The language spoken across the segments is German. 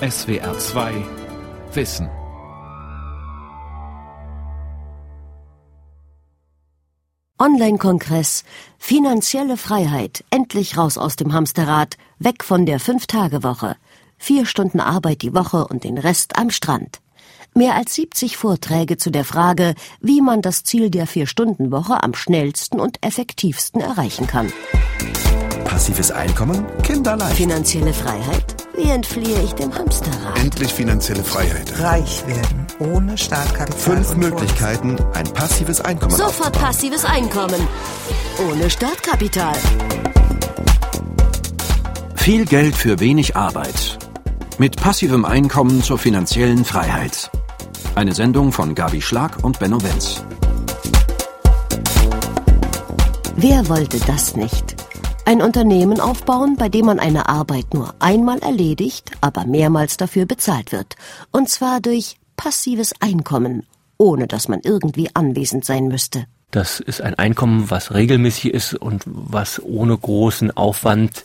SWR 2 Wissen. Online-Kongress Finanzielle Freiheit. Endlich raus aus dem Hamsterrad. Weg von der Fünf-Tage-Woche. Vier Stunden Arbeit die Woche und den Rest am Strand. Mehr als 70 Vorträge zu der Frage, wie man das Ziel der Vier-Stunden-Woche am schnellsten und effektivsten erreichen kann. Passives Einkommen? Kinderleicht. Finanzielle Freiheit? Wie entfliehe ich dem Hamsterrad? Endlich finanzielle Freiheit. Reich werden ohne Startkapital. Fünf Möglichkeiten, ein passives Einkommen Sofort aufzubauen. passives Einkommen. Ohne Startkapital. Viel Geld für wenig Arbeit. Mit passivem Einkommen zur finanziellen Freiheit. Eine Sendung von Gabi Schlag und Benno Wenz. Wer wollte das nicht? Ein Unternehmen aufbauen, bei dem man eine Arbeit nur einmal erledigt, aber mehrmals dafür bezahlt wird. Und zwar durch passives Einkommen, ohne dass man irgendwie anwesend sein müsste. Das ist ein Einkommen, was regelmäßig ist und was ohne großen Aufwand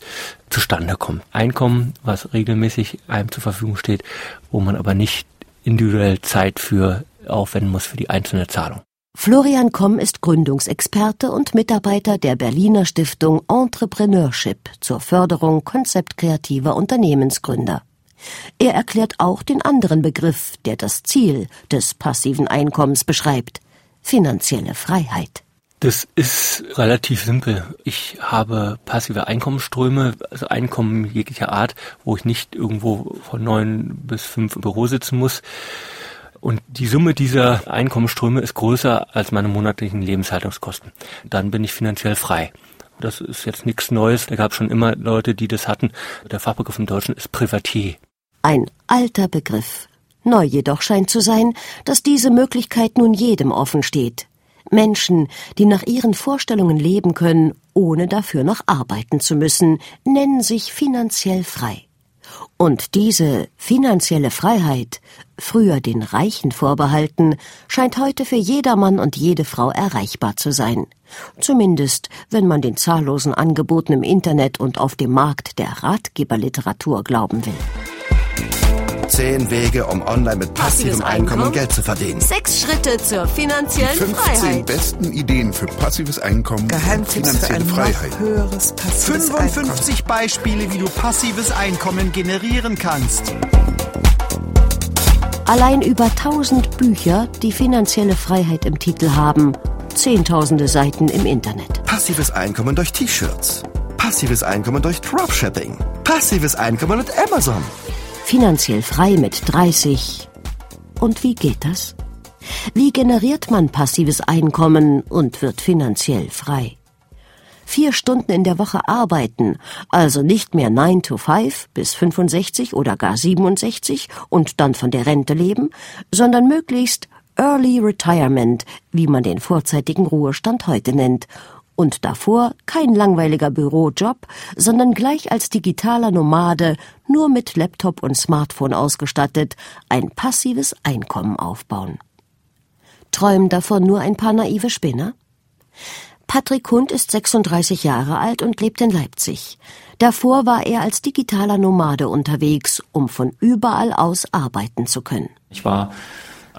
zustande kommt. Einkommen, was regelmäßig einem zur Verfügung steht, wo man aber nicht individuell Zeit für aufwenden muss für die einzelne Zahlung. Florian Komm ist Gründungsexperte und Mitarbeiter der Berliner Stiftung Entrepreneurship zur Förderung konzeptkreativer Unternehmensgründer. Er erklärt auch den anderen Begriff, der das Ziel des passiven Einkommens beschreibt. Finanzielle Freiheit. Das ist relativ simpel. Ich habe passive Einkommensströme, also Einkommen jeglicher Art, wo ich nicht irgendwo von neun bis fünf im Büro sitzen muss. Und die Summe dieser Einkommensströme ist größer als meine monatlichen Lebenshaltungskosten. Dann bin ich finanziell frei. Das ist jetzt nichts Neues. Da gab schon immer Leute, die das hatten. Der Fachbegriff im Deutschen ist Privatier. Ein alter Begriff. Neu jedoch scheint zu sein, dass diese Möglichkeit nun jedem offen steht. Menschen, die nach ihren Vorstellungen leben können, ohne dafür noch arbeiten zu müssen, nennen sich finanziell frei. Und diese finanzielle Freiheit, früher den Reichen vorbehalten, scheint heute für jedermann und jede Frau erreichbar zu sein. Zumindest, wenn man den zahllosen Angeboten im Internet und auf dem Markt der Ratgeberliteratur glauben will. Zehn Wege, um online mit passivem Einkommen Einkommen? Geld zu verdienen. Sechs Schritte zur finanziellen 15 besten Ideen für passives Einkommen Geheimtipps für finanzielle ein Freiheit. höheres passives 55 Beispiele, wie du passives Einkommen generieren kannst. Allein über 1000 Bücher, die finanzielle Freiheit im Titel haben, zehntausende Seiten im Internet. Passives Einkommen durch T-Shirts. Passives Einkommen durch Dropshipping. Passives Einkommen mit Amazon. Finanziell frei mit 30. Und wie geht das? Wie generiert man passives Einkommen und wird finanziell frei? Vier Stunden in der Woche arbeiten, also nicht mehr 9 to 5 bis 65 oder gar 67 und dann von der Rente leben, sondern möglichst Early Retirement, wie man den vorzeitigen Ruhestand heute nennt, und davor kein langweiliger Bürojob, sondern gleich als digitaler Nomade, nur mit Laptop und Smartphone ausgestattet, ein passives Einkommen aufbauen. Träumen davon nur ein paar naive Spinner? Patrick Hund ist 36 Jahre alt und lebt in Leipzig. Davor war er als digitaler Nomade unterwegs, um von überall aus arbeiten zu können. Ich war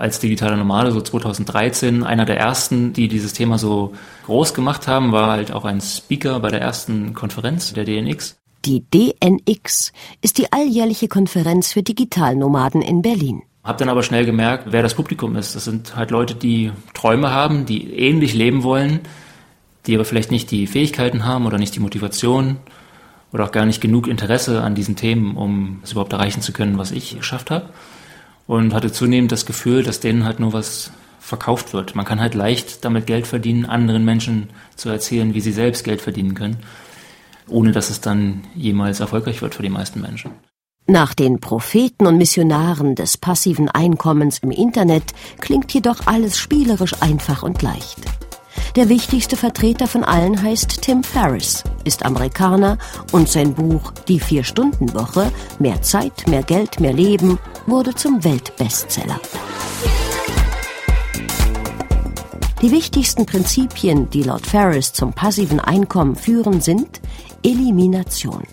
als digitaler Nomade so 2013 einer der ersten, die dieses Thema so groß gemacht haben, war halt auch ein Speaker bei der ersten Konferenz der DNX. Die DNX ist die alljährliche Konferenz für Digitalnomaden in Berlin. Hab dann aber schnell gemerkt, wer das Publikum ist. Das sind halt Leute, die Träume haben, die ähnlich leben wollen, die aber vielleicht nicht die Fähigkeiten haben oder nicht die Motivation oder auch gar nicht genug Interesse an diesen Themen, um es überhaupt erreichen zu können, was ich geschafft habe. Und hatte zunehmend das Gefühl, dass denen halt nur was verkauft wird. Man kann halt leicht damit Geld verdienen, anderen Menschen zu erzählen, wie sie selbst Geld verdienen können, ohne dass es dann jemals erfolgreich wird für die meisten Menschen. Nach den Propheten und Missionaren des passiven Einkommens im Internet klingt jedoch alles spielerisch einfach und leicht. Der wichtigste Vertreter von allen heißt Tim Ferriss, ist Amerikaner und sein Buch Die Vier-Stunden-Woche Mehr Zeit, mehr Geld, mehr Leben wurde zum Weltbestseller. Die wichtigsten Prinzipien, die laut Ferriss zum passiven Einkommen führen, sind Elimination.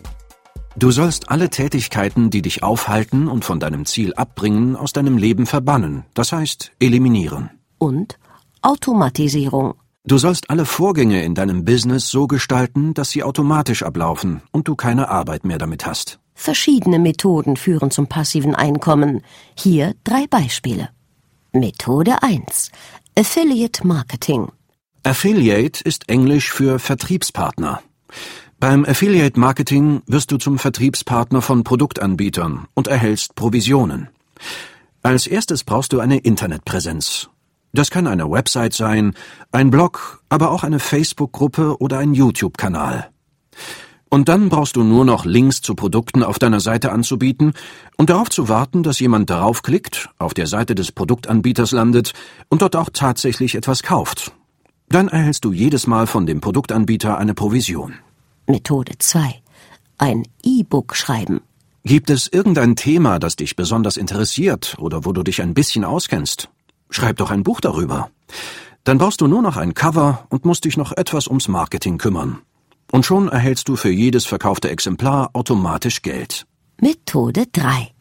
Du sollst alle Tätigkeiten, die dich aufhalten und von deinem Ziel abbringen, aus deinem Leben verbannen, das heißt eliminieren. Und Automatisierung. Du sollst alle Vorgänge in deinem Business so gestalten, dass sie automatisch ablaufen und du keine Arbeit mehr damit hast. Verschiedene Methoden führen zum passiven Einkommen. Hier drei Beispiele. Methode 1. Affiliate Marketing. Affiliate ist Englisch für Vertriebspartner. Beim Affiliate Marketing wirst du zum Vertriebspartner von Produktanbietern und erhältst Provisionen. Als erstes brauchst du eine Internetpräsenz. Das kann eine Website sein, ein Blog, aber auch eine Facebook-Gruppe oder ein YouTube-Kanal. Und dann brauchst du nur noch Links zu Produkten auf deiner Seite anzubieten und darauf zu warten, dass jemand darauf klickt, auf der Seite des Produktanbieters landet und dort auch tatsächlich etwas kauft. Dann erhältst du jedes Mal von dem Produktanbieter eine Provision. Methode 2. Ein E-Book schreiben. Gibt es irgendein Thema, das dich besonders interessiert oder wo du dich ein bisschen auskennst? Schreib doch ein Buch darüber. Dann brauchst du nur noch ein Cover und musst dich noch etwas ums Marketing kümmern. Und schon erhältst du für jedes verkaufte Exemplar automatisch Geld. Methode 3.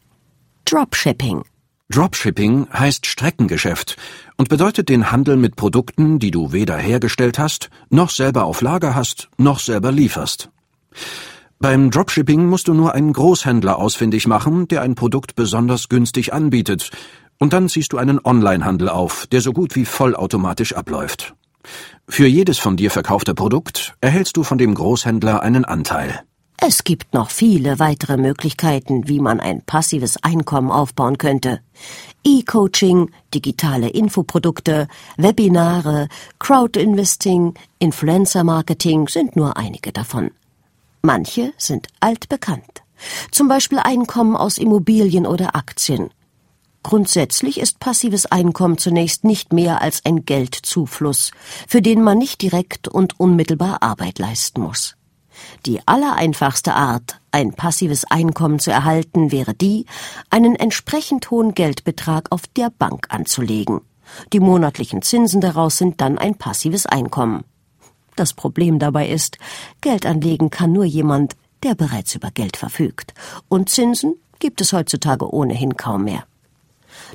Dropshipping. Dropshipping heißt Streckengeschäft und bedeutet den Handel mit Produkten, die du weder hergestellt hast, noch selber auf Lager hast, noch selber lieferst. Beim Dropshipping musst du nur einen Großhändler ausfindig machen, der ein Produkt besonders günstig anbietet, und dann ziehst du einen Onlinehandel auf, der so gut wie vollautomatisch abläuft. Für jedes von dir verkaufte Produkt erhältst du von dem Großhändler einen Anteil. Es gibt noch viele weitere Möglichkeiten, wie man ein passives Einkommen aufbauen könnte. E-Coaching, digitale Infoprodukte, Webinare, Crowdinvesting, Influencer-Marketing sind nur einige davon. Manche sind altbekannt. Zum Beispiel Einkommen aus Immobilien oder Aktien. Grundsätzlich ist passives Einkommen zunächst nicht mehr als ein Geldzufluss, für den man nicht direkt und unmittelbar Arbeit leisten muss. Die allereinfachste Art, ein passives Einkommen zu erhalten, wäre die, einen entsprechend hohen Geldbetrag auf der Bank anzulegen. Die monatlichen Zinsen daraus sind dann ein passives Einkommen. Das Problem dabei ist, Geld anlegen kann nur jemand, der bereits über Geld verfügt. Und Zinsen gibt es heutzutage ohnehin kaum mehr.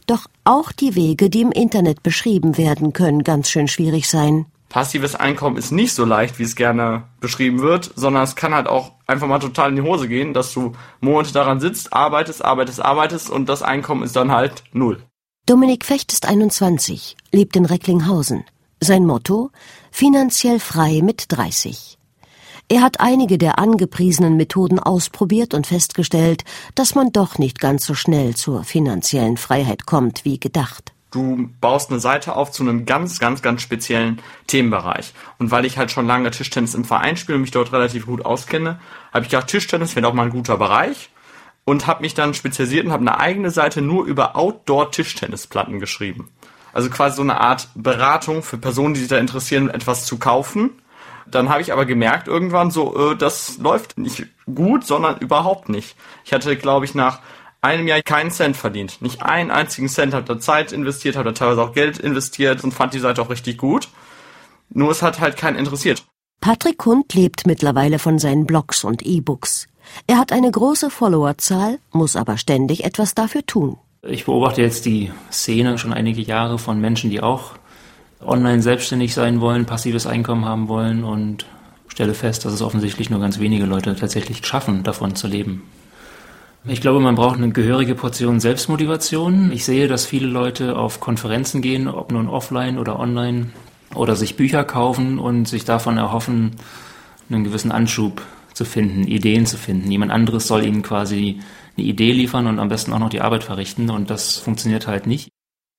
Doch auch die Wege, die im Internet beschrieben werden, können ganz schön schwierig sein. Passives Einkommen ist nicht so leicht, wie es gerne beschrieben wird, sondern es kann halt auch einfach mal total in die Hose gehen, dass du Monate daran sitzt, arbeitest, arbeitest, arbeitest und das Einkommen ist dann halt null. Dominik Fecht ist 21, lebt in Recklinghausen. Sein Motto? Finanziell frei mit 30. Er hat einige der angepriesenen Methoden ausprobiert und festgestellt, dass man doch nicht ganz so schnell zur finanziellen Freiheit kommt wie gedacht. Du baust eine Seite auf zu einem ganz, ganz, ganz speziellen Themenbereich. Und weil ich halt schon lange Tischtennis im Verein spiele und mich dort relativ gut auskenne, habe ich gedacht, Tischtennis wäre auch mal ein guter Bereich und habe mich dann spezialisiert und habe eine eigene Seite nur über Outdoor-Tischtennisplatten geschrieben. Also quasi so eine Art Beratung für Personen, die sich da interessieren, etwas zu kaufen dann habe ich aber gemerkt irgendwann so, äh, das läuft nicht gut, sondern überhaupt nicht. Ich hatte, glaube ich, nach einem Jahr keinen Cent verdient. Nicht einen einzigen Cent, habe da Zeit investiert, habe da teilweise auch Geld investiert und fand die Seite auch richtig gut. Nur es hat halt keinen interessiert. Patrick Hund lebt mittlerweile von seinen Blogs und E-Books. Er hat eine große Followerzahl, muss aber ständig etwas dafür tun. Ich beobachte jetzt die Szene schon einige Jahre von Menschen, die auch online selbstständig sein wollen, passives Einkommen haben wollen und stelle fest, dass es offensichtlich nur ganz wenige Leute tatsächlich schaffen, davon zu leben. Ich glaube, man braucht eine gehörige Portion Selbstmotivation. Ich sehe, dass viele Leute auf Konferenzen gehen, ob nun offline oder online, oder sich Bücher kaufen und sich davon erhoffen, einen gewissen Anschub zu finden, Ideen zu finden. Jemand anderes soll ihnen quasi eine Idee liefern und am besten auch noch die Arbeit verrichten und das funktioniert halt nicht.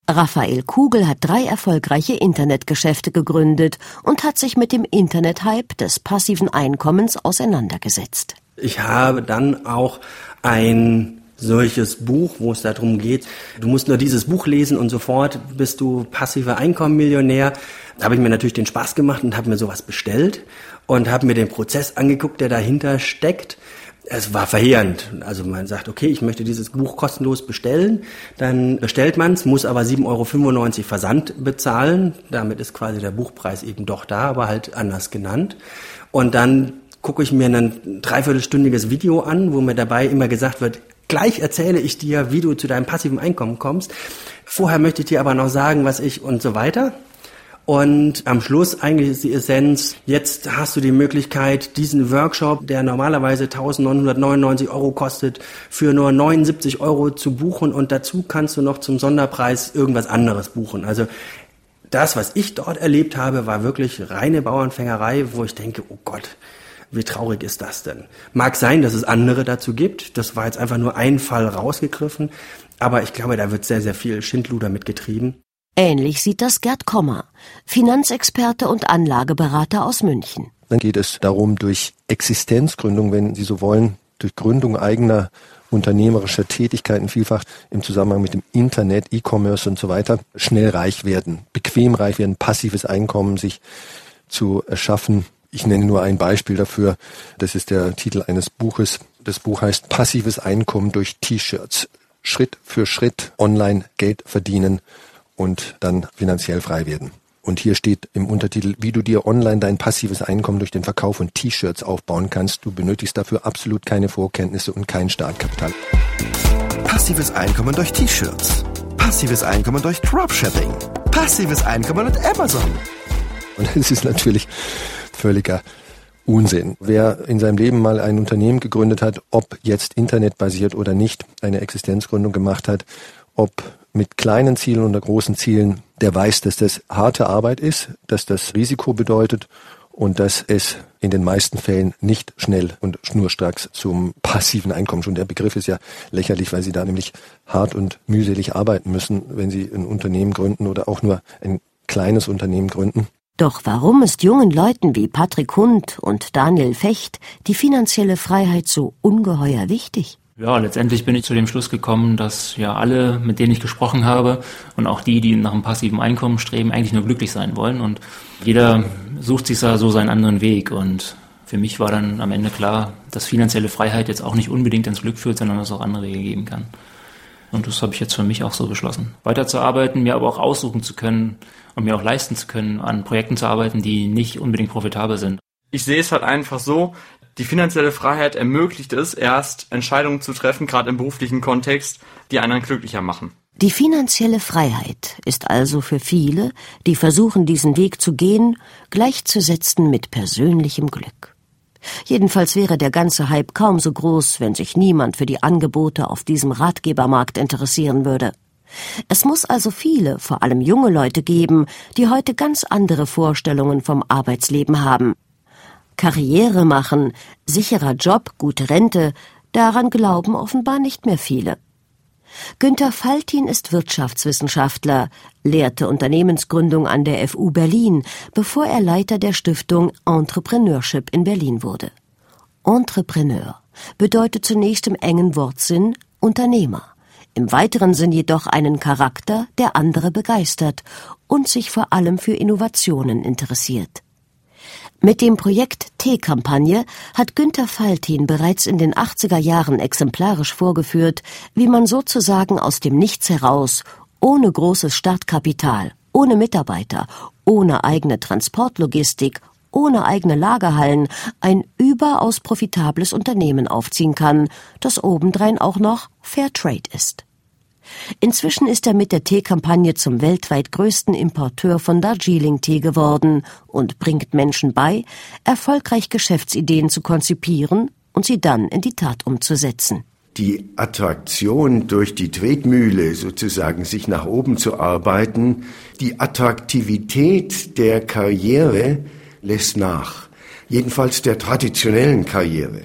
Raphael Kugel hat drei erfolgreiche Internetgeschäfte gegründet und hat sich mit dem Internethype des passiven Einkommens auseinandergesetzt. Ich habe dann auch ein solches Buch, wo es darum geht, du musst nur dieses Buch lesen und sofort bist du passiver Einkommenmillionär. Da habe ich mir natürlich den Spaß gemacht und habe mir sowas bestellt und habe mir den Prozess angeguckt, der dahinter steckt es war verheerend. Also man sagt, okay, ich möchte dieses Buch kostenlos bestellen, dann bestellt man es, muss aber 7,95 Euro Versand bezahlen. Damit ist quasi der Buchpreis eben doch da, aber halt anders genannt. Und dann gucke ich mir ein dreiviertelstündiges Video an, wo mir dabei immer gesagt wird, gleich erzähle ich dir, wie du zu deinem passiven Einkommen kommst. Vorher möchte ich dir aber noch sagen, was ich und so weiter. Und am Schluss eigentlich ist die Essenz, jetzt hast du die Möglichkeit, diesen Workshop, der normalerweise 1999 Euro kostet, für nur 79 Euro zu buchen und dazu kannst du noch zum Sonderpreis irgendwas anderes buchen. Also das, was ich dort erlebt habe, war wirklich reine Bauernfängerei, wo ich denke, oh Gott, wie traurig ist das denn? Mag sein, dass es andere dazu gibt. Das war jetzt einfach nur ein Fall rausgegriffen. Aber ich glaube, da wird sehr, sehr viel Schindluder mitgetrieben. Ähnlich sieht das Gerd Kommer, Finanzexperte und Anlageberater aus München. Dann geht es darum, durch Existenzgründung, wenn Sie so wollen, durch Gründung eigener unternehmerischer Tätigkeiten, vielfach im Zusammenhang mit dem Internet, E-Commerce und so weiter, schnell reich werden, bequem reich werden, passives Einkommen sich zu erschaffen. Ich nenne nur ein Beispiel dafür. Das ist der Titel eines Buches. Das Buch heißt Passives Einkommen durch T-Shirts. Schritt für Schritt online Geld verdienen und dann finanziell frei werden. Und hier steht im Untertitel, wie du dir online dein passives Einkommen durch den Verkauf von T-Shirts aufbauen kannst. Du benötigst dafür absolut keine Vorkenntnisse und kein Startkapital. Passives Einkommen durch T-Shirts. Passives Einkommen durch Dropshipping. Passives Einkommen mit Amazon. Und es ist natürlich völliger Unsinn. Wer in seinem Leben mal ein Unternehmen gegründet hat, ob jetzt internetbasiert oder nicht, eine Existenzgründung gemacht hat, ob mit kleinen Zielen oder großen Zielen, der weiß, dass das harte Arbeit ist, dass das Risiko bedeutet und dass es in den meisten Fällen nicht schnell und schnurstracks zum passiven Einkommen schon. Der Begriff ist ja lächerlich, weil Sie da nämlich hart und mühselig arbeiten müssen, wenn Sie ein Unternehmen gründen oder auch nur ein kleines Unternehmen gründen. Doch warum ist jungen Leuten wie Patrick Hund und Daniel Fecht die finanzielle Freiheit so ungeheuer wichtig? Ja, letztendlich bin ich zu dem Schluss gekommen, dass ja alle, mit denen ich gesprochen habe und auch die, die nach einem passiven Einkommen streben, eigentlich nur glücklich sein wollen und jeder sucht sich da so seinen anderen Weg und für mich war dann am Ende klar, dass finanzielle Freiheit jetzt auch nicht unbedingt ins Glück führt, sondern dass es auch andere Wege geben kann. Und das habe ich jetzt für mich auch so beschlossen. Weiterzuarbeiten, mir aber auch aussuchen zu können und mir auch leisten zu können, an Projekten zu arbeiten, die nicht unbedingt profitabel sind. Ich sehe es halt einfach so, die finanzielle Freiheit ermöglicht es erst, Entscheidungen zu treffen, gerade im beruflichen Kontext, die einen glücklicher machen. Die finanzielle Freiheit ist also für viele, die versuchen, diesen Weg zu gehen, gleichzusetzen mit persönlichem Glück. Jedenfalls wäre der ganze Hype kaum so groß, wenn sich niemand für die Angebote auf diesem Ratgebermarkt interessieren würde. Es muss also viele, vor allem junge Leute geben, die heute ganz andere Vorstellungen vom Arbeitsleben haben, Karriere machen, sicherer Job, gute Rente, daran glauben offenbar nicht mehr viele. Günter Faltin ist Wirtschaftswissenschaftler, lehrte Unternehmensgründung an der FU Berlin, bevor er Leiter der Stiftung Entrepreneurship in Berlin wurde. Entrepreneur bedeutet zunächst im engen Wortsinn Unternehmer, im weiteren Sinn jedoch einen Charakter, der andere begeistert und sich vor allem für Innovationen interessiert. Mit dem Projekt T-Kampagne hat Günter Faltin bereits in den 80er Jahren exemplarisch vorgeführt, wie man sozusagen aus dem Nichts heraus, ohne großes Startkapital, ohne Mitarbeiter, ohne eigene Transportlogistik, ohne eigene Lagerhallen ein überaus profitables Unternehmen aufziehen kann, das obendrein auch noch Fairtrade ist. Inzwischen ist er mit der Teekampagne zum weltweit größten Importeur von Darjeeling-Tee geworden und bringt Menschen bei, erfolgreich Geschäftsideen zu konzipieren und sie dann in die Tat umzusetzen. Die Attraktion durch die Tretmühle sozusagen sich nach oben zu arbeiten, die Attraktivität der Karriere lässt nach. Jedenfalls der traditionellen Karriere.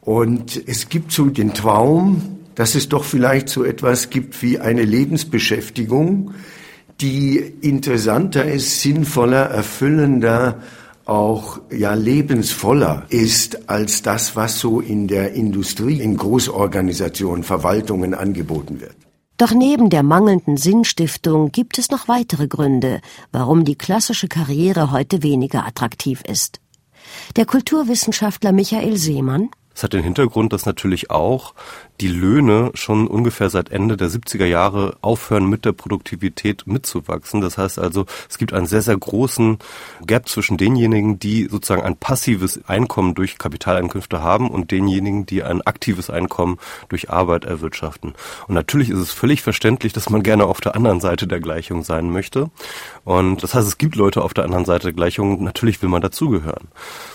Und es gibt so den Traum, dass es doch vielleicht so etwas gibt wie eine Lebensbeschäftigung, die interessanter ist, sinnvoller, erfüllender, auch ja lebensvoller ist als das, was so in der Industrie, in Großorganisationen, Verwaltungen angeboten wird. Doch neben der mangelnden Sinnstiftung gibt es noch weitere Gründe, warum die klassische Karriere heute weniger attraktiv ist. Der Kulturwissenschaftler Michael Seemann Das hat den Hintergrund, dass natürlich auch die Löhne schon ungefähr seit Ende der 70er Jahre aufhören, mit der Produktivität mitzuwachsen. Das heißt also, es gibt einen sehr, sehr großen Gap zwischen denjenigen, die sozusagen ein passives Einkommen durch Kapitaleinkünfte haben und denjenigen, die ein aktives Einkommen durch Arbeit erwirtschaften. Und natürlich ist es völlig verständlich, dass man gerne auf der anderen Seite der Gleichung sein möchte. Und das heißt, es gibt Leute auf der anderen Seite der Gleichung, natürlich will man dazugehören.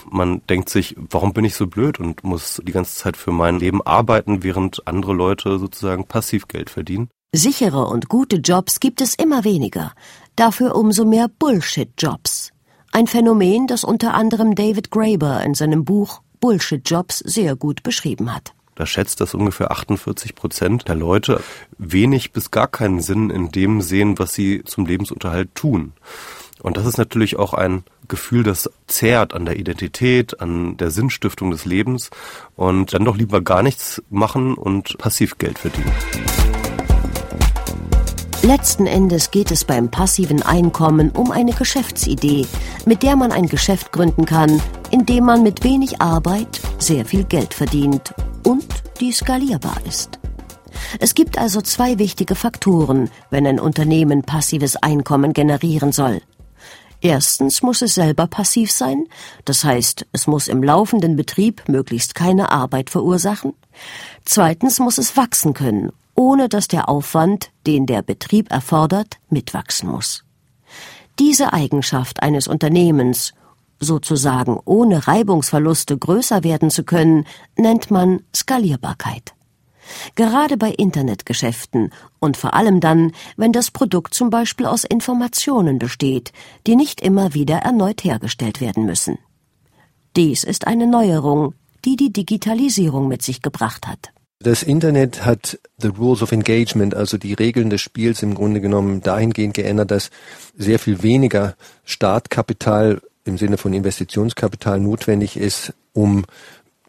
Man denkt sich, warum bin ich so blöd und muss die ganze Zeit für mein Leben arbeiten, während andere Leute sozusagen Passivgeld verdienen. Sichere und gute Jobs gibt es immer weniger, dafür umso mehr Bullshit-Jobs. Ein Phänomen, das unter anderem David Graeber in seinem Buch Bullshit-Jobs sehr gut beschrieben hat. Da schätzt dass ungefähr 48 Prozent der Leute wenig bis gar keinen Sinn in dem sehen, was sie zum Lebensunterhalt tun. Und das ist natürlich auch ein Gefühl, das zehrt an der Identität, an der Sinnstiftung des Lebens und dann doch lieber gar nichts machen und passiv Geld verdienen. Letzten Endes geht es beim passiven Einkommen um eine Geschäftsidee, mit der man ein Geschäft gründen kann, in dem man mit wenig Arbeit sehr viel Geld verdient und die skalierbar ist. Es gibt also zwei wichtige Faktoren, wenn ein Unternehmen passives Einkommen generieren soll. Erstens muss es selber passiv sein, das heißt, es muss im laufenden Betrieb möglichst keine Arbeit verursachen. Zweitens muss es wachsen können, ohne dass der Aufwand, den der Betrieb erfordert, mitwachsen muss. Diese Eigenschaft eines Unternehmens, sozusagen ohne Reibungsverluste größer werden zu können, nennt man Skalierbarkeit. Gerade bei Internetgeschäften und vor allem dann, wenn das Produkt zum Beispiel aus Informationen besteht, die nicht immer wieder erneut hergestellt werden müssen. Dies ist eine Neuerung, die die Digitalisierung mit sich gebracht hat. Das Internet hat the rules of engagement, also die Regeln des Spiels im Grunde genommen dahingehend geändert, dass sehr viel weniger Startkapital im Sinne von Investitionskapital notwendig ist, um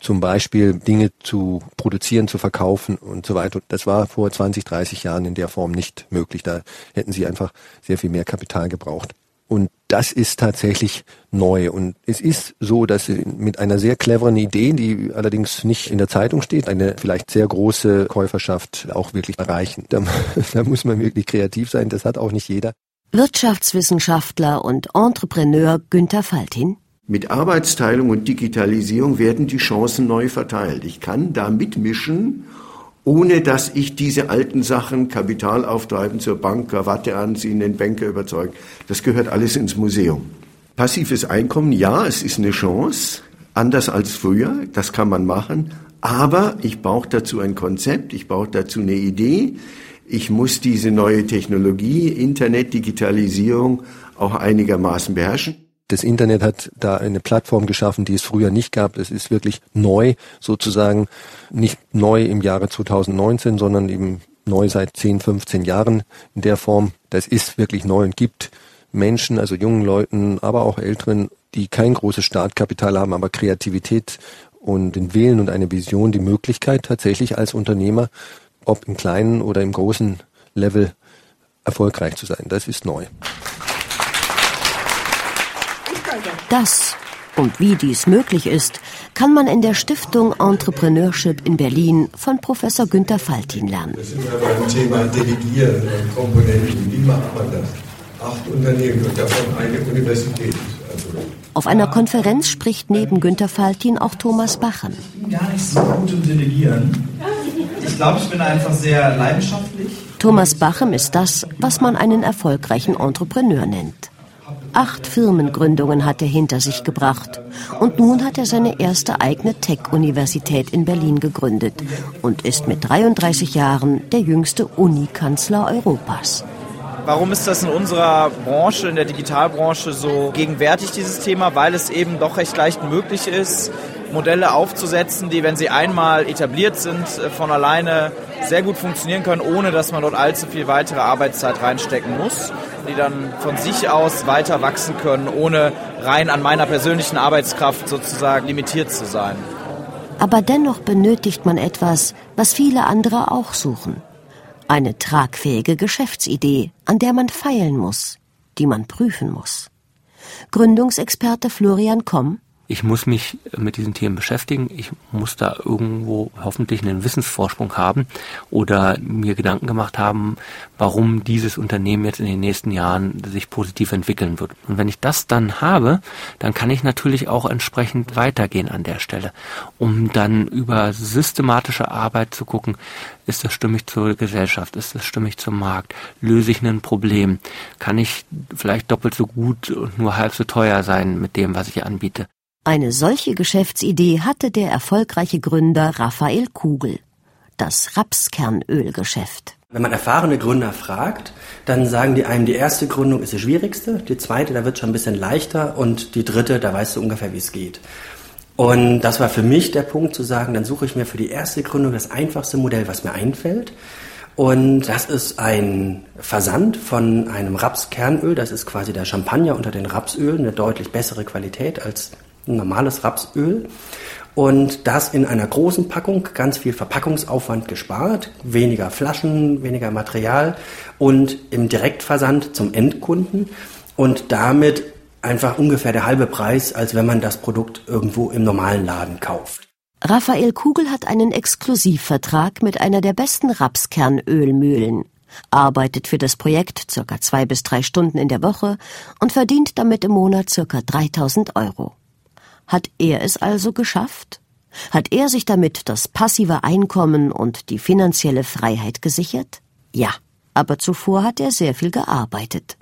zum Beispiel Dinge zu produzieren, zu verkaufen und so weiter. Das war vor 20, 30 Jahren in der Form nicht möglich. Da hätten sie einfach sehr viel mehr Kapital gebraucht. Und das ist tatsächlich neu. Und es ist so, dass sie mit einer sehr cleveren Idee, die allerdings nicht in der Zeitung steht, eine vielleicht sehr große Käuferschaft auch wirklich erreichen. Da, da muss man wirklich kreativ sein. Das hat auch nicht jeder. Wirtschaftswissenschaftler und Entrepreneur Günther Faltin mit Arbeitsteilung und Digitalisierung werden die Chancen neu verteilt. Ich kann da mitmischen, ohne dass ich diese alten Sachen, Kapital auftreiben zur Bank, Krawatte anziehen, den Banker überzeugen. Das gehört alles ins Museum. Passives Einkommen, ja, es ist eine Chance, anders als früher, das kann man machen, aber ich brauche dazu ein Konzept, ich brauche dazu eine Idee, ich muss diese neue Technologie, Internet, Digitalisierung auch einigermaßen beherrschen. Das Internet hat da eine Plattform geschaffen, die es früher nicht gab. Das ist wirklich neu, sozusagen nicht neu im Jahre 2019, sondern eben neu seit 10, 15 Jahren in der Form. Das ist wirklich neu und gibt Menschen, also jungen Leuten, aber auch Älteren, die kein großes Startkapital haben, aber Kreativität und den Willen und eine Vision, die Möglichkeit tatsächlich als Unternehmer, ob im kleinen oder im großen Level, erfolgreich zu sein. Das ist neu. Das und wie dies möglich ist, kann man in der Stiftung Entrepreneurship in Berlin von Professor Günter Faltin lernen. Das sind wir beim Thema Delegieren und Komponenten. Wie macht man das? Acht Unternehmen und davon eine Universität. Also Auf einer Konferenz spricht neben Günter Faltin auch Thomas Bachen. Ich bin gar nicht so gut im Delegieren. Ich glaube, ich bin einfach sehr leidenschaftlich. Thomas Bachem ist das, was man einen erfolgreichen Entrepreneur nennt. Acht Firmengründungen hat er hinter sich gebracht. Und nun hat er seine erste eigene Tech-Universität in Berlin gegründet und ist mit 33 Jahren der jüngste Unikanzler Europas. Warum ist das in unserer Branche, in der Digitalbranche so gegenwärtig, dieses Thema? Weil es eben doch recht leicht möglich ist, Modelle aufzusetzen, die, wenn sie einmal etabliert sind, von alleine sehr gut funktionieren können, ohne dass man dort allzu viel weitere Arbeitszeit reinstecken muss, die dann von sich aus weiter wachsen können, ohne rein an meiner persönlichen Arbeitskraft sozusagen limitiert zu sein. Aber dennoch benötigt man etwas, was viele andere auch suchen. Eine tragfähige Geschäftsidee, an der man feilen muss, die man prüfen muss. Gründungsexperte Florian Komm ich muss mich mit diesen Themen beschäftigen. Ich muss da irgendwo hoffentlich einen Wissensvorsprung haben oder mir Gedanken gemacht haben, warum dieses Unternehmen jetzt in den nächsten Jahren sich positiv entwickeln wird. Und wenn ich das dann habe, dann kann ich natürlich auch entsprechend weitergehen an der Stelle, um dann über systematische Arbeit zu gucken, ist das stimmig zur Gesellschaft, ist das stimmig zum Markt, löse ich ein Problem, kann ich vielleicht doppelt so gut und nur halb so teuer sein mit dem, was ich anbiete. Eine solche Geschäftsidee hatte der erfolgreiche Gründer Raphael Kugel. Das Rapskernölgeschäft. Wenn man erfahrene Gründer fragt, dann sagen die einem, die erste Gründung ist die schwierigste, die zweite, da wird schon ein bisschen leichter und die dritte, da weißt du ungefähr, wie es geht. Und das war für mich der Punkt zu sagen, dann suche ich mir für die erste Gründung das einfachste Modell, was mir einfällt. Und das ist ein Versand von einem Rapskernöl. Das ist quasi der Champagner unter den Rapsölen, eine deutlich bessere Qualität als normales Rapsöl. Und das in einer großen Packung, ganz viel Verpackungsaufwand gespart, weniger Flaschen, weniger Material und im Direktversand zum Endkunden und damit einfach ungefähr der halbe Preis, als wenn man das Produkt irgendwo im normalen Laden kauft. Raphael Kugel hat einen Exklusivvertrag mit einer der besten Rapskernölmühlen, arbeitet für das Projekt circa zwei bis drei Stunden in der Woche und verdient damit im Monat circa 3000 Euro. Hat er es also geschafft? Hat er sich damit das passive Einkommen und die finanzielle Freiheit gesichert? Ja, aber zuvor hat er sehr viel gearbeitet.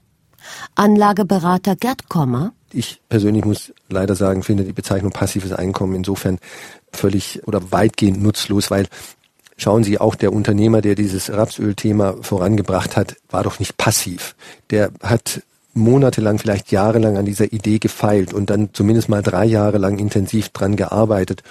Anlageberater Gerd Kommer. Ich persönlich muss leider sagen, finde die Bezeichnung passives Einkommen insofern völlig oder weitgehend nutzlos, weil Schauen Sie, auch der Unternehmer, der dieses Rapsölthema vorangebracht hat, war doch nicht passiv. Der hat monatelang, vielleicht jahrelang an dieser Idee gefeilt und dann zumindest mal drei Jahre lang intensiv dran gearbeitet,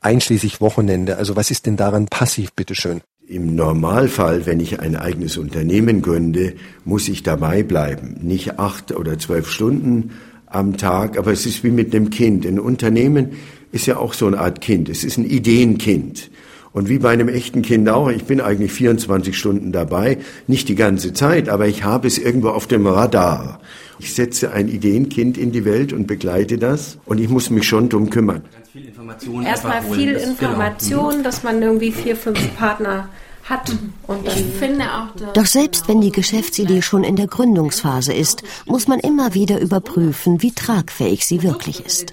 einschließlich Wochenende. Also was ist denn daran passiv, bitteschön? Im Normalfall, wenn ich ein eigenes Unternehmen gründe, muss ich dabei bleiben. Nicht acht oder zwölf Stunden am Tag, aber es ist wie mit einem Kind. Ein Unternehmen ist ja auch so eine Art Kind. Es ist ein Ideenkind. Und wie bei einem echten Kind auch, ich bin eigentlich 24 Stunden dabei, nicht die ganze Zeit, aber ich habe es irgendwo auf dem Radar. Ich setze ein Ideenkind in die Welt und begleite das und ich muss mich schon drum kümmern. Erstmal viel Information, genau. dass man irgendwie vier, fünf Partner hat. Und ich finde auch, Doch selbst wenn die Geschäftsidee schon in der Gründungsphase ist, muss man immer wieder überprüfen, wie tragfähig sie wirklich ist.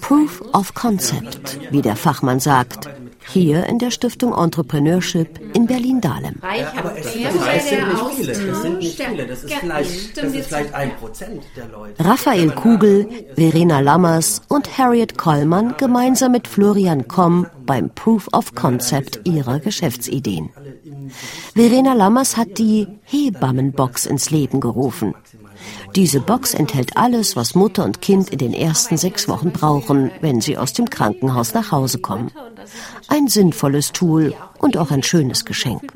Proof of Concept, wie der Fachmann sagt, hier in der Stiftung Entrepreneurship in Berlin-Dahlem. aber es, das sind nicht viele. Das sind nicht viele. Das ist vielleicht, das ist vielleicht ein Prozent der Leute. Raphael Kugel, Verena Lammers und Harriet Kollmann gemeinsam mit Florian Komm beim Proof of Concept ihrer Geschäftsideen. Verena Lammers hat die Hebammenbox ins Leben gerufen. Diese Box enthält alles, was Mutter und Kind in den ersten sechs Wochen brauchen, wenn sie aus dem Krankenhaus nach Hause kommen. Ein sinnvolles Tool und auch ein schönes Geschenk.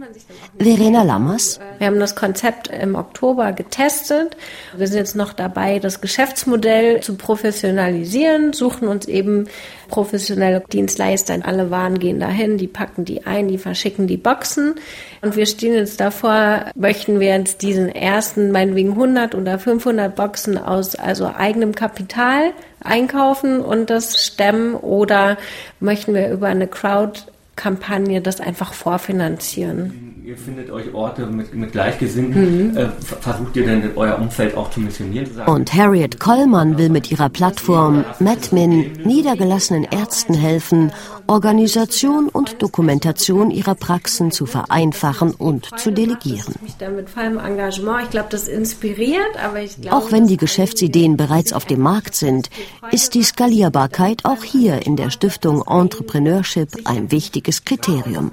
Verena Lammers. Wir haben das Konzept im Oktober getestet. Wir sind jetzt noch dabei, das Geschäftsmodell zu professionalisieren, suchen uns eben professionelle Dienstleister. Alle Waren gehen dahin, die packen die ein, die verschicken die Boxen. Und wir stehen jetzt davor, möchten wir jetzt diesen ersten, meinetwegen 100 oder 500 Boxen aus also eigenem Kapital einkaufen und das stemmen oder möchten wir über eine Crowd-Kampagne das einfach vorfinanzieren? Ihr findet euch Orte mit, mit Gleichgesinnten. Mhm. Äh, versucht ihr denn euer Umfeld auch zu missionieren? Und Harriet Kollmann will mit ihrer Plattform MadMin niedergelassenen Ärzten helfen, Organisation und Dokumentation ihrer Praxen zu vereinfachen und zu delegieren. Ich glaube, das inspiriert, aber ich glaube, Auch wenn die Geschäftsideen bereits auf dem Markt sind, ist die Skalierbarkeit auch hier in der Stiftung Entrepreneurship ein wichtiges Kriterium.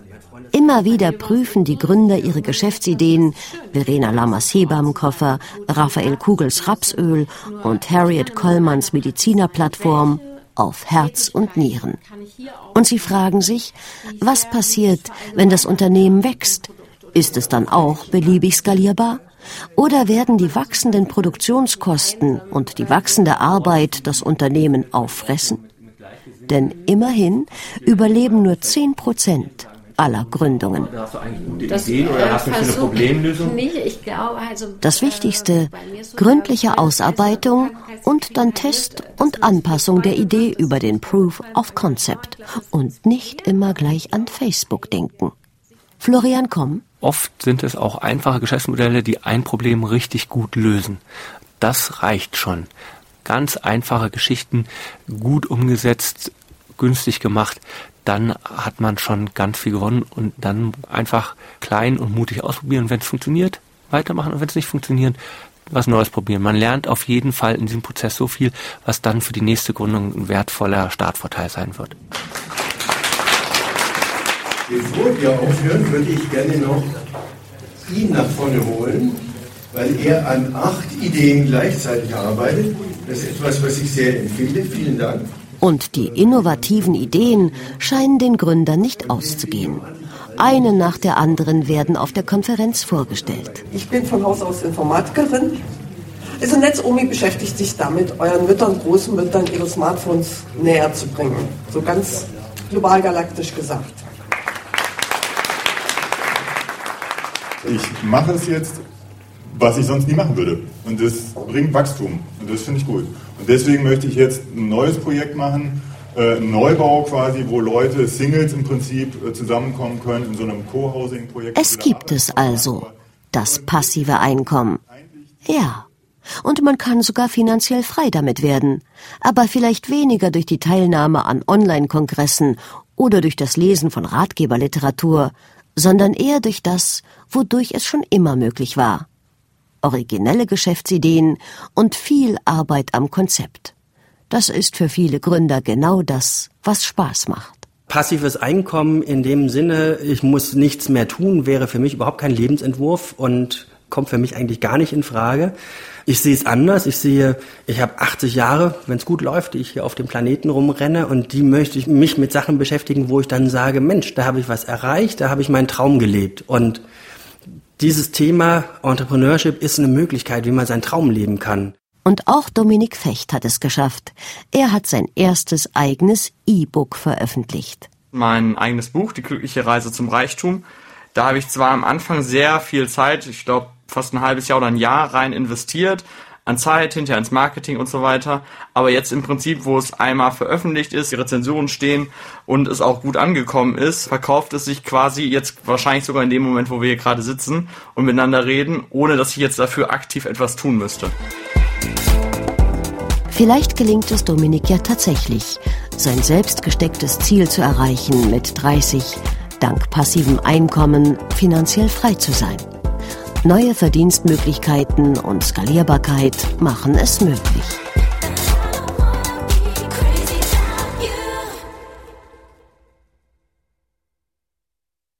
Immer wieder prüfen die Gründer ihre Geschäftsideen, Verena Lammers Hebammenkoffer, Raphael Kugels Rapsöl und Harriet Kollmanns Medizinerplattform auf Herz und Nieren. Und sie fragen sich, was passiert, wenn das Unternehmen wächst? Ist es dann auch beliebig skalierbar? Oder werden die wachsenden Produktionskosten und die wachsende Arbeit das Unternehmen auffressen? Denn immerhin überleben nur 10 Prozent aller Gründungen. Das? Nicht. Ich glaube, also, das Wichtigste, gründliche Ausarbeitung und dann Test und Anpassung der Idee über den Proof of Concept und nicht immer gleich an Facebook denken. Florian Komm. Oft sind es auch einfache Geschäftsmodelle, die ein Problem richtig gut lösen. Das reicht schon. Ganz einfache Geschichten, gut umgesetzt, günstig gemacht, dann hat man schon ganz viel gewonnen und dann einfach klein und mutig ausprobieren. Wenn es funktioniert, weitermachen und wenn es nicht funktioniert, was Neues probieren. Man lernt auf jeden Fall in diesem Prozess so viel, was dann für die nächste Gründung ein wertvoller Startvorteil sein wird. Bevor wir aufhören, würde ich gerne noch ihn nach vorne holen, weil er an acht Ideen gleichzeitig arbeitet. Das ist etwas, was ich sehr empfehle. Vielen Dank. Und die innovativen Ideen scheinen den Gründern nicht auszugehen. Eine nach der anderen werden auf der Konferenz vorgestellt. Ich bin von Haus aus Informatikerin. Also NetzOmi beschäftigt sich damit, euren Müttern, Großmüttern ihre Smartphones näher zu bringen. So ganz global galaktisch gesagt. Ich mache es jetzt, was ich sonst nie machen würde. Und das bringt Wachstum. Und das finde ich gut. Und deswegen möchte ich jetzt ein neues Projekt machen, äh, Neubau quasi, wo Leute, Singles im Prinzip äh, zusammenkommen können in so einem Co-Housing-Projekt. Es gibt es also, das passive Einkommen. Ja. Und man kann sogar finanziell frei damit werden, aber vielleicht weniger durch die Teilnahme an Online-Kongressen oder durch das Lesen von Ratgeberliteratur, sondern eher durch das, wodurch es schon immer möglich war. Originelle Geschäftsideen und viel Arbeit am Konzept. Das ist für viele Gründer genau das, was Spaß macht. Passives Einkommen in dem Sinne, ich muss nichts mehr tun, wäre für mich überhaupt kein Lebensentwurf und kommt für mich eigentlich gar nicht in Frage. Ich sehe es anders. Ich sehe, ich habe 80 Jahre, wenn es gut läuft, die ich hier auf dem Planeten rumrenne und die möchte ich mich mit Sachen beschäftigen, wo ich dann sage, Mensch, da habe ich was erreicht, da habe ich meinen Traum gelebt. Und dieses Thema Entrepreneurship ist eine Möglichkeit, wie man seinen Traum leben kann. Und auch Dominik Fecht hat es geschafft. Er hat sein erstes eigenes E-Book veröffentlicht. Mein eigenes Buch, Die glückliche Reise zum Reichtum. Da habe ich zwar am Anfang sehr viel Zeit, ich glaube fast ein halbes Jahr oder ein Jahr rein investiert, an Zeit, hinterher ins Marketing und so weiter. Aber jetzt im Prinzip, wo es einmal veröffentlicht ist, die Rezensionen stehen und es auch gut angekommen ist, verkauft es sich quasi jetzt wahrscheinlich sogar in dem Moment, wo wir hier gerade sitzen und miteinander reden, ohne dass ich jetzt dafür aktiv etwas tun müsste. Vielleicht gelingt es Dominik ja tatsächlich, sein selbst gestecktes Ziel zu erreichen, mit 30 dank passivem Einkommen finanziell frei zu sein. Neue Verdienstmöglichkeiten und Skalierbarkeit machen es möglich.